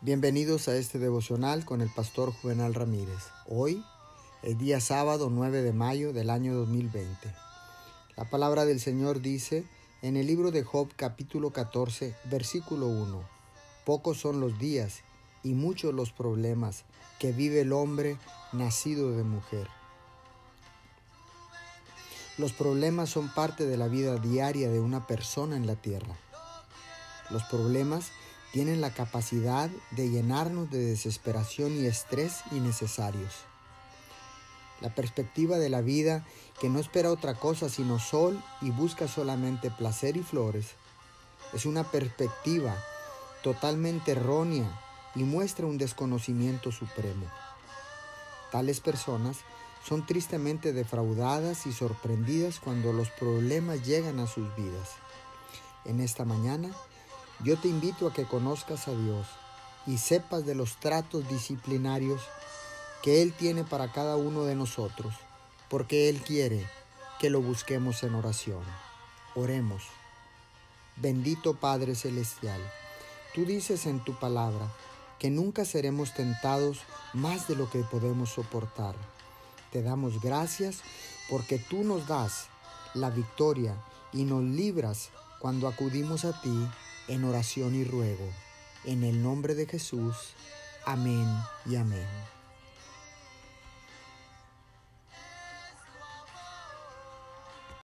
Bienvenidos a este devocional con el pastor Juvenal Ramírez. Hoy, el día sábado 9 de mayo del año 2020. La palabra del Señor dice en el libro de Job capítulo 14, versículo 1. Pocos son los días y muchos los problemas que vive el hombre nacido de mujer. Los problemas son parte de la vida diaria de una persona en la tierra. Los problemas tienen la capacidad de llenarnos de desesperación y estrés innecesarios. La perspectiva de la vida que no espera otra cosa sino sol y busca solamente placer y flores es una perspectiva totalmente errónea y muestra un desconocimiento supremo. Tales personas son tristemente defraudadas y sorprendidas cuando los problemas llegan a sus vidas. En esta mañana yo te invito a que conozcas a Dios y sepas de los tratos disciplinarios que Él tiene para cada uno de nosotros, porque Él quiere que lo busquemos en oración. Oremos. Bendito Padre Celestial, tú dices en tu palabra que nunca seremos tentados más de lo que podemos soportar. Te damos gracias porque tú nos das la victoria y nos libras cuando acudimos a ti en oración y ruego. En el nombre de Jesús. Amén y amén.